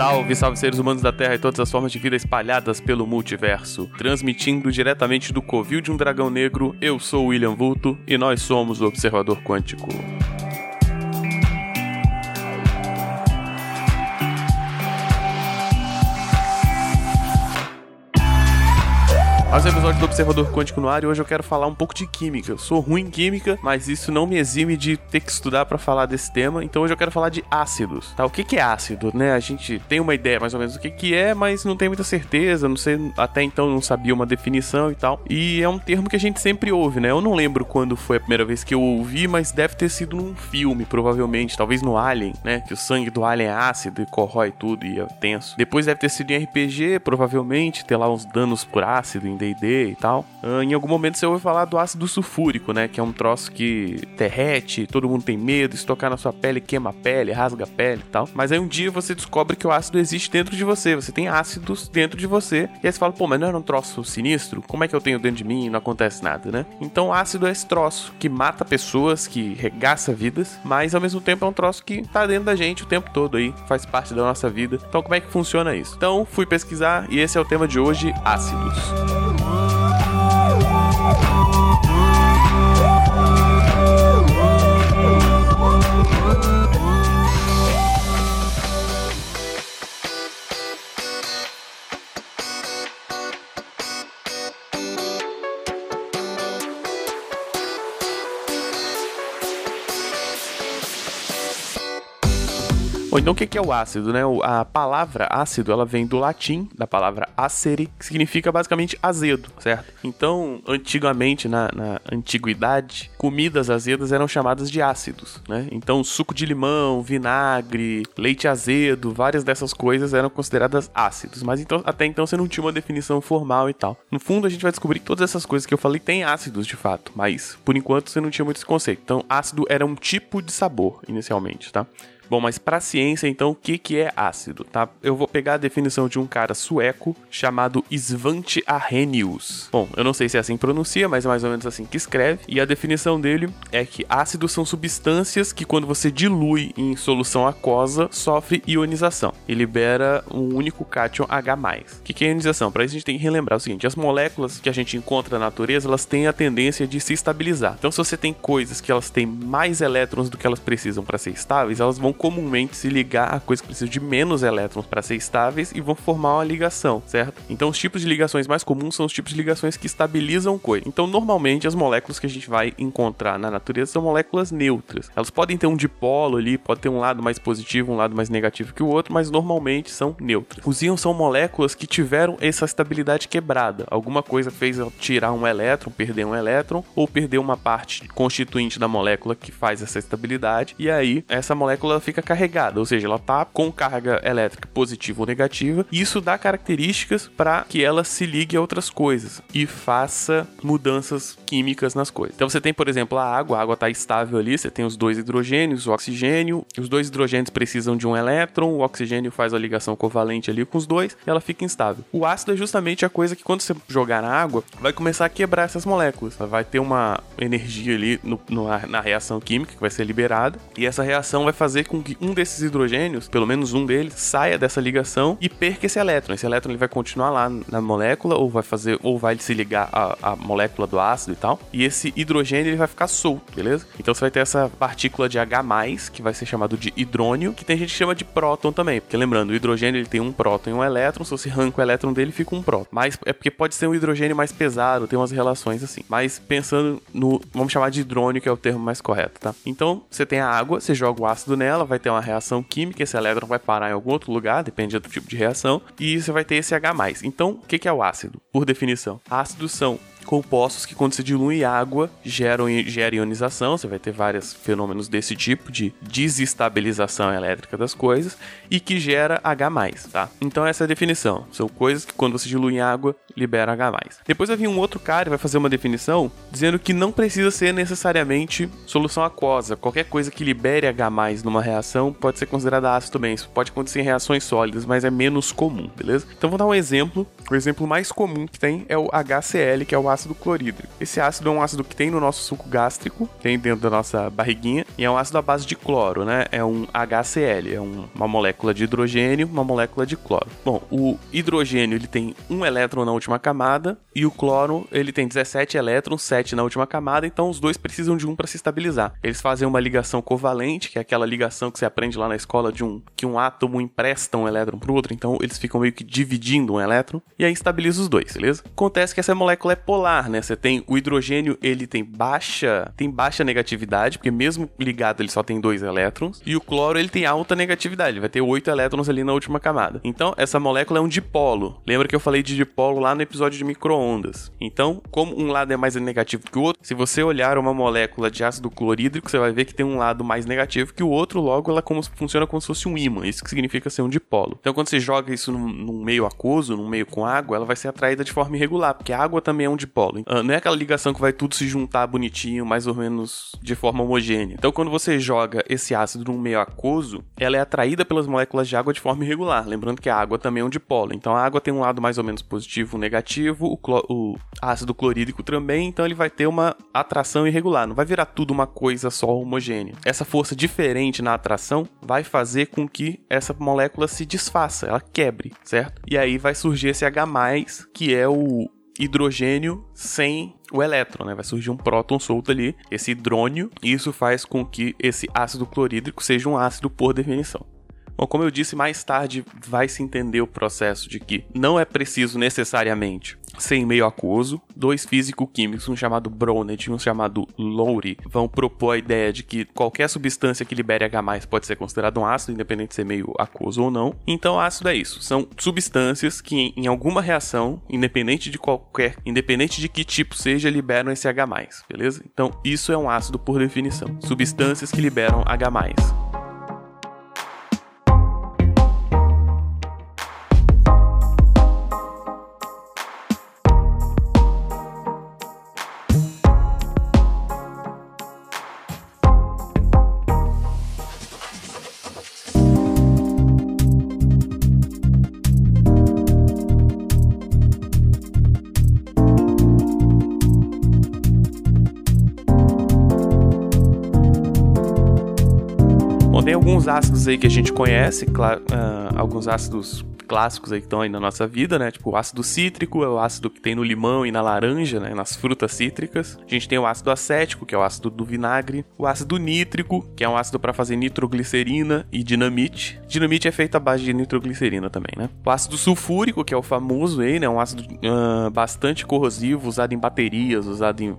Salve, salve seres humanos da Terra e todas as formas de vida espalhadas pelo multiverso. Transmitindo diretamente do covil de um dragão negro, eu sou o William Vulto e nós somos o Observador Quântico. Mais um episódio do Observador Quântico no ar e hoje eu quero falar um pouco de química. Eu sou ruim em química, mas isso não me exime de ter que estudar para falar desse tema. Então hoje eu quero falar de ácidos. Tá? O que, que é ácido, né? A gente tem uma ideia mais ou menos do que, que é, mas não tem muita certeza. Não sei, até então não sabia uma definição e tal. E é um termo que a gente sempre ouve, né? Eu não lembro quando foi a primeira vez que eu ouvi, mas deve ter sido num filme, provavelmente, talvez no Alien, né? Que o sangue do Alien é ácido e corrói tudo e é tenso. Depois deve ter sido em RPG, provavelmente, ter lá uns danos por ácido D&D e tal. Uh, em algum momento você ouve falar do ácido sulfúrico, né? Que é um troço que derrete, todo mundo tem medo, se tocar na sua pele queima a pele, rasga a pele e tal. Mas aí um dia você descobre que o ácido existe dentro de você, você tem ácidos dentro de você. E aí você fala, pô, mas não era um troço sinistro? Como é que eu tenho dentro de mim e não acontece nada, né? Então ácido é esse troço que mata pessoas, que regaça vidas, mas ao mesmo tempo é um troço que tá dentro da gente o tempo todo aí, faz parte da nossa vida. Então como é que funciona isso? Então fui pesquisar e esse é o tema de hoje, ácidos. Música Bom, então o que é o ácido, né? A palavra ácido, ela vem do latim, da palavra acere, que significa basicamente azedo, certo? Então, antigamente, na, na antiguidade, comidas azedas eram chamadas de ácidos, né? Então, suco de limão, vinagre, leite azedo, várias dessas coisas eram consideradas ácidos. Mas então, até então você não tinha uma definição formal e tal. No fundo, a gente vai descobrir que todas essas coisas que eu falei têm ácidos de fato, mas por enquanto você não tinha muito esse conceito. Então, ácido era um tipo de sabor inicialmente, tá? Bom, mas para a ciência, então, o que, que é ácido, tá? Eu vou pegar a definição de um cara sueco chamado Svante Arrhenius. Bom, eu não sei se é assim que pronuncia, mas é mais ou menos assim que escreve. E a definição dele é que ácidos são substâncias que, quando você dilui em solução aquosa, sofre ionização e libera um único cátion H+. O que, que é ionização? Para isso a gente tem que relembrar o seguinte, as moléculas que a gente encontra na natureza, elas têm a tendência de se estabilizar. Então, se você tem coisas que elas têm mais elétrons do que elas precisam para ser estáveis, elas vão comumente se ligar a coisas que precisam de menos elétrons para ser estáveis e vão formar uma ligação, certo? Então, os tipos de ligações mais comuns são os tipos de ligações que estabilizam coisas. Então, normalmente, as moléculas que a gente vai encontrar na natureza são moléculas neutras. Elas podem ter um dipolo ali, pode ter um lado mais positivo, um lado mais negativo que o outro, mas normalmente são neutras. Os íons são moléculas que tiveram essa estabilidade quebrada. Alguma coisa fez tirar um elétron, perder um elétron, ou perder uma parte constituinte da molécula que faz essa estabilidade, e aí essa molécula fica carregada, ou seja, ela tá com carga elétrica positiva ou negativa, e isso dá características para que ela se ligue a outras coisas e faça mudanças químicas nas coisas. Então você tem, por exemplo, a água, a água está estável ali, você tem os dois hidrogênios, o oxigênio, os dois hidrogênios precisam de um elétron, o oxigênio faz a ligação covalente ali com os dois e ela fica instável. O ácido é justamente a coisa que quando você jogar na água, vai começar a quebrar essas moléculas. Vai ter uma energia ali no, no, na reação química que vai ser liberada e essa reação vai fazer com que um desses hidrogênios, pelo menos um deles, saia dessa ligação e perca esse elétron. Esse elétron ele vai continuar lá na molécula ou vai fazer ou vai se ligar à, à molécula do ácido e tal. E esse hidrogênio ele vai ficar solto, beleza? Então você vai ter essa partícula de H+, que vai ser chamado de hidrônio, que tem gente que chama de próton também, porque lembrando, o hidrogênio ele tem um próton e um elétron, se você arranca o elétron dele, fica um próton. Mas é porque pode ser um hidrogênio mais pesado, tem umas relações assim. Mas pensando no, vamos chamar de hidrônio, que é o termo mais correto, tá? Então, você tem a água, você joga o ácido nela, vai ter uma reação química, esse elétron vai parar em algum outro lugar, depende do tipo de reação, e você vai ter esse H+. Então, o que é o ácido? Por definição, ácidos são compostos que quando se dilui água geram gera ionização, você vai ter vários fenômenos desse tipo de desestabilização elétrica das coisas e que gera H+, tá? Então essa é a definição. São coisas que quando você dilui água libera H+. Depois vai vir um outro cara e vai fazer uma definição dizendo que não precisa ser necessariamente solução aquosa. Qualquer coisa que libere H+, numa reação pode ser considerada ácido também. Isso pode acontecer em reações sólidas, mas é menos comum, beleza? Então vou dar um exemplo. O exemplo mais comum que tem é o HCl, que é o ácido clorídrico. Esse ácido é um ácido que tem no nosso suco gástrico, tem dentro da nossa barriguinha, e é um ácido à base de cloro, né? É um HCl, é um, uma molécula de hidrogênio, uma molécula de cloro. Bom, o hidrogênio ele tem um elétron na última camada e o cloro ele tem 17 elétrons, 7 na última camada, então os dois precisam de um para se estabilizar. Eles fazem uma ligação covalente, que é aquela ligação que você aprende lá na escola de um que um átomo empresta um elétron para o outro, então eles ficam meio que dividindo um elétron e aí estabiliza os dois, beleza? Acontece que essa molécula é polar, né? Você tem o hidrogênio, ele tem baixa, tem baixa negatividade, porque mesmo ligado ele só tem dois elétrons, e o cloro ele tem alta negatividade, ele vai ter oito elétrons ali na última camada. Então, essa molécula é um dipolo. Lembra que eu falei de dipolo lá no episódio de microondas? Então, como um lado é mais negativo que o outro, se você olhar uma molécula de ácido clorídrico, você vai ver que tem um lado mais negativo que o outro, logo ela como, funciona como se fosse um ímã. Isso que significa ser um dipolo. Então, quando você joga isso num, num meio aquoso, num meio com água, ela vai ser atraída de forma irregular, porque a água também é um dipolo. Uh, não é aquela ligação que vai tudo se juntar bonitinho, mais ou menos de forma homogênea. Então, quando você joga esse ácido num meio aquoso, ela é atraída pelas moléculas de água de forma irregular. Lembrando que a água também é um dipolo. Então, a água tem um lado mais ou menos positivo, negativo, o, o ácido clorídrico também, então ele vai ter uma atração irregular. Não vai virar tudo uma coisa só homogênea. Essa força diferente na atração vai fazer com que essa molécula se desfaça, ela quebre, certo? E aí vai surgir esse H+, que é o hidrogênio sem o elétron, né? Vai surgir um próton solto ali, esse hidrônio, e isso faz com que esse ácido clorídrico seja um ácido por definição. Bom, como eu disse, mais tarde vai se entender o processo de que não é preciso necessariamente ser em meio aquoso. Dois físico-químicos, um chamado Bronet e um chamado Lowry, vão propor a ideia de que qualquer substância que libere H+, pode ser considerado um ácido, independente de ser meio aquoso ou não. Então, ácido é isso. São substâncias que, em alguma reação, independente de qualquer, independente de que tipo seja, liberam esse H+, beleza? Então, isso é um ácido por definição. Substâncias que liberam H+. Alguns ácidos aí que a gente conhece, claro, uh, alguns ácidos clássicos aí que estão aí na nossa vida, né? Tipo o ácido cítrico, é o ácido que tem no limão e na laranja, né? Nas frutas cítricas. A gente tem o ácido acético, que é o ácido do vinagre. O ácido nítrico, que é um ácido para fazer nitroglicerina e dinamite. Dinamite é feito à base de nitroglicerina também, né? O ácido sulfúrico, que é o famoso aí, né? Um ácido uh, bastante corrosivo, usado em baterias, usado em, uh,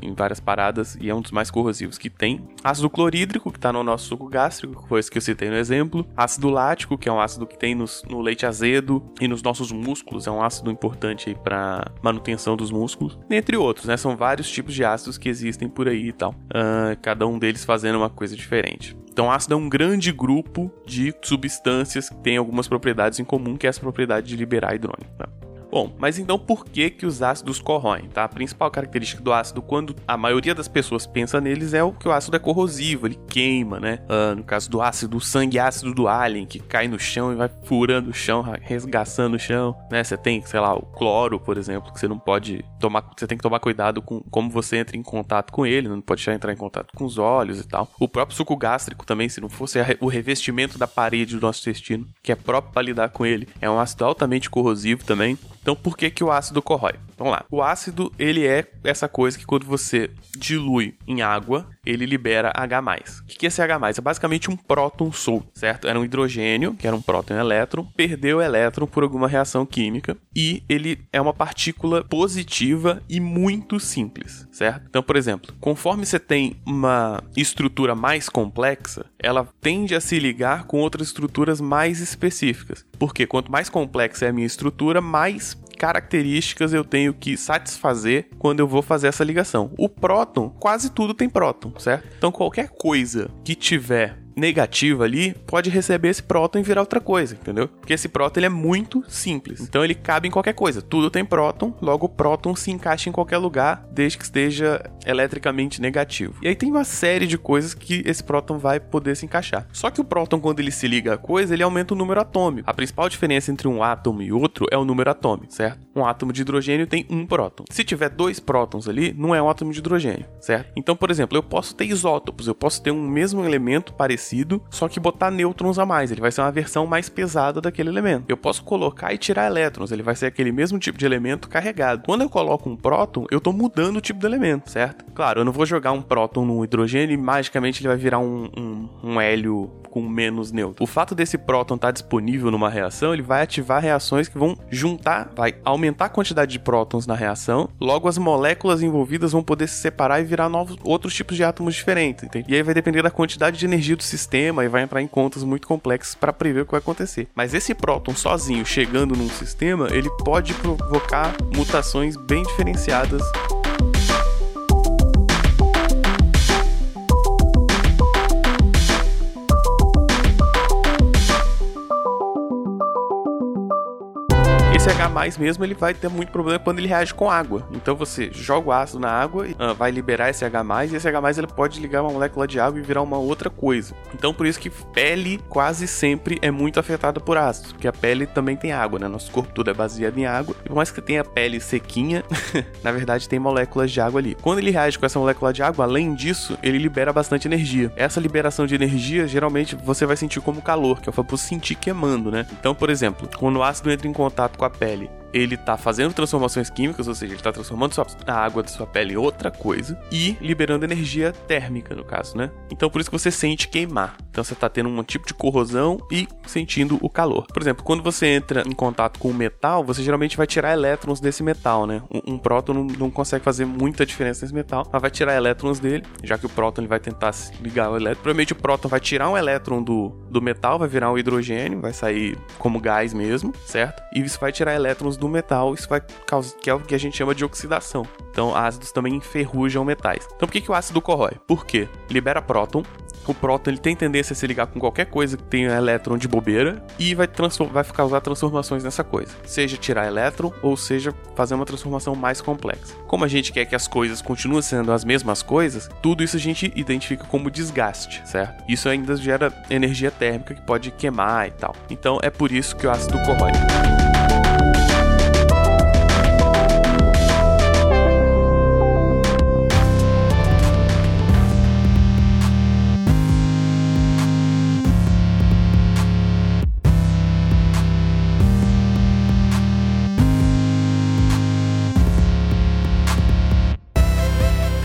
em várias paradas e é um dos mais corrosivos que tem. Ácido clorídrico, que tá no nosso suco gástrico, que foi esse que eu citei no exemplo. Ácido lático, que é um ácido que tem nos, no leite azedo e nos nossos músculos, é um ácido importante para manutenção dos músculos, entre outros, né? São vários tipos de ácidos que existem por aí e tal, uh, cada um deles fazendo uma coisa diferente. Então, ácido é um grande grupo de substâncias que têm algumas propriedades em comum, que é essa propriedade de liberar hidrônio. Tá? Bom, mas então por que que os ácidos corroem, tá? A principal característica do ácido, quando a maioria das pessoas pensa neles, é o que o ácido é corrosivo, ele queima, né? Ah, no caso do ácido, o sangue ácido do alien, que cai no chão e vai furando o chão, resgaçando o chão, né? Você tem, sei lá, o cloro, por exemplo, que você não pode tomar, você tem que tomar cuidado com como você entra em contato com ele, não pode entrar em contato com os olhos e tal. O próprio suco gástrico também, se não fosse o revestimento da parede do nosso intestino, que é próprio para lidar com ele, é um ácido altamente corrosivo também. Então, por que, que o ácido corrói? Vamos lá. O ácido, ele é essa coisa que quando você dilui em água, ele libera H+. O que é esse H+? É basicamente um próton solto, certo? Era um hidrogênio, que era um próton elétron, perdeu o elétron por alguma reação química e ele é uma partícula positiva e muito simples, certo? Então, por exemplo, conforme você tem uma estrutura mais complexa, ela tende a se ligar com outras estruturas mais específicas. Porque quanto mais complexa é a minha estrutura, mais características eu tenho que satisfazer quando eu vou fazer essa ligação. O próton, quase tudo tem próton, certo? Então qualquer coisa que tiver negativa ali pode receber esse próton e virar outra coisa, entendeu? Porque esse próton ele é muito simples. Então ele cabe em qualquer coisa. Tudo tem próton, logo o próton se encaixa em qualquer lugar, desde que esteja eletricamente negativo. E aí tem uma série de coisas que esse próton vai poder se encaixar. Só que o próton quando ele se liga a coisa, ele aumenta o número atômico. A principal diferença entre um átomo e outro é o número atômico, certo? um átomo de hidrogênio tem um próton. Se tiver dois prótons ali, não é um átomo de hidrogênio, certo? Então, por exemplo, eu posso ter isótopos, eu posso ter um mesmo elemento parecido, só que botar nêutrons a mais, ele vai ser uma versão mais pesada daquele elemento. Eu posso colocar e tirar elétrons, ele vai ser aquele mesmo tipo de elemento carregado. Quando eu coloco um próton, eu estou mudando o tipo do elemento, certo? Claro, eu não vou jogar um próton no hidrogênio e magicamente ele vai virar um, um, um hélio com menos nêutrons. O fato desse próton estar tá disponível numa reação, ele vai ativar reações que vão juntar, vai aumentar a quantidade de prótons na reação, logo as moléculas envolvidas vão poder se separar e virar novos outros tipos de átomos diferentes. Entende? E aí vai depender da quantidade de energia do sistema e vai entrar em contas muito complexas para prever o que vai acontecer. Mas esse próton sozinho chegando num sistema, ele pode provocar mutações bem diferenciadas H+, mesmo, ele vai ter muito problema quando ele reage com água. Então você joga o ácido na água e uh, vai liberar esse H+, e esse H+, ele pode ligar uma molécula de água e virar uma outra coisa. Então por isso que pele quase sempre é muito afetada por ácidos, porque a pele também tem água, né? Nosso corpo todo é baseado em água. E por mais que tenha a pele sequinha, na verdade tem moléculas de água ali. Quando ele reage com essa molécula de água, além disso, ele libera bastante energia. Essa liberação de energia, geralmente você vai sentir como calor, que é o famoso sentir queimando, né? Então, por exemplo, quando o ácido entra em contato com a pele ele tá fazendo transformações químicas, ou seja, ele tá transformando sua, a água da sua pele em outra coisa e liberando energia térmica, no caso, né? Então por isso que você sente queimar. Então você tá tendo um tipo de corrosão e sentindo o calor. Por exemplo, quando você entra em contato com o metal, você geralmente vai tirar elétrons desse metal, né? Um, um próton não, não, consegue fazer muita diferença nesse metal, mas vai tirar elétrons dele, já que o próton ele vai tentar ligar o elétron. Provavelmente o próton vai tirar um elétron do, do metal, vai virar um hidrogênio, vai sair como gás mesmo, certo? E isso vai tirar elétrons do metal, isso vai causar, que é o que a gente chama de oxidação. Então, ácidos também enferrujam metais. Então, por que, que o ácido corrói? Por quê? Libera próton, o próton ele tem tendência a se ligar com qualquer coisa que tenha elétron de bobeira e vai, vai causar transformações nessa coisa. Seja tirar elétron ou seja fazer uma transformação mais complexa. Como a gente quer que as coisas continuem sendo as mesmas coisas, tudo isso a gente identifica como desgaste, certo? Isso ainda gera energia térmica que pode queimar e tal. Então é por isso que o ácido corrói.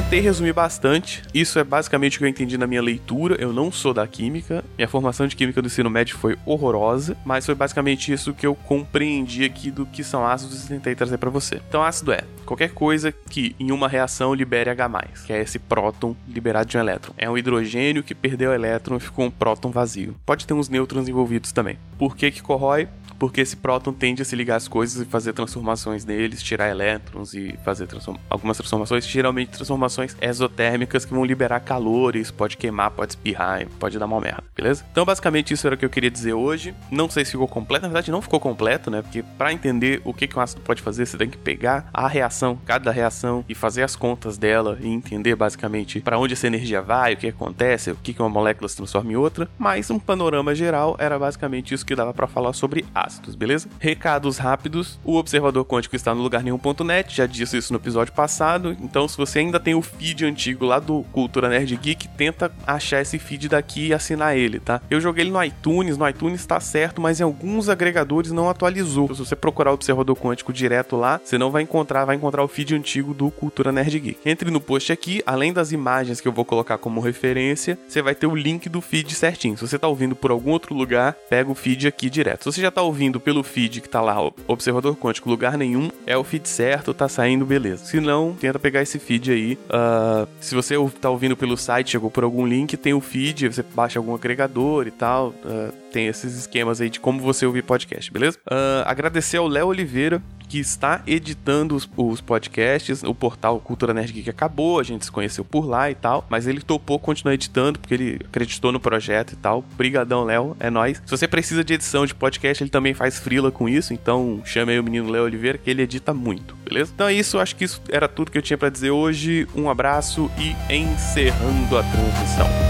Tentei resumir bastante. Isso é basicamente o que eu entendi na minha leitura. Eu não sou da química. Minha formação de química do ensino médio foi horrorosa, mas foi basicamente isso que eu compreendi aqui do que são ácidos e tentei trazer para você. Então, ácido é qualquer coisa que em uma reação libere H+, que é esse próton liberado de um elétron. É um hidrogênio que perdeu o elétron e ficou um próton vazio. Pode ter uns nêutrons envolvidos também. Por que que corrói? Porque esse próton tende a se ligar às coisas e fazer transformações neles, tirar elétrons e fazer transform algumas transformações, geralmente transformações exotérmicas que vão liberar calor, isso pode queimar, pode espirrar, pode dar uma merda, beleza? Então, basicamente, isso era o que eu queria dizer hoje. Não sei se ficou completo, na verdade, não ficou completo, né? Porque para entender o que, que um ácido pode fazer, você tem que pegar a reação, cada reação, e fazer as contas dela e entender basicamente para onde essa energia vai, o que acontece, o que, que uma molécula se transforma em outra. Mas um panorama geral era basicamente isso que dava para falar sobre ácido ácidos, beleza? Recados rápidos: o observador quântico está no lugar nenhum.net, já disse isso no episódio passado. Então, se você ainda tem o feed antigo lá do Cultura Nerd Geek, tenta achar esse feed daqui e assinar ele, tá? Eu joguei ele no iTunes, no iTunes está certo, mas em alguns agregadores não atualizou. Então, se você procurar o observador quântico direto lá, você não vai encontrar, vai encontrar o feed antigo do Cultura Nerd Geek. Entre no post aqui, além das imagens que eu vou colocar como referência, você vai ter o link do feed certinho. Se você tá ouvindo por algum outro lugar, pega o feed aqui direto. Se você já tá ouvindo ouvindo pelo feed que tá lá, Observador Quântico, lugar nenhum, é o feed certo, tá saindo, beleza. Se não, tenta pegar esse feed aí. Uh, se você tá ouvindo pelo site, chegou por algum link, tem o feed, você baixa algum agregador e tal. Uh, tem esses esquemas aí de como você ouvir podcast, beleza? Uh, agradecer ao Léo Oliveira, que está editando os, os, podcasts. O portal Cultura Nerd Geek acabou, a gente se conheceu por lá e tal, mas ele topou continuar editando porque ele acreditou no projeto e tal. Brigadão, Léo, é nós. Se você precisa de edição de podcast, ele também faz frila com isso, então chame aí o menino Léo Oliveira que ele edita muito, beleza? Então é isso, acho que isso era tudo que eu tinha para dizer hoje. Um abraço e encerrando a transmissão.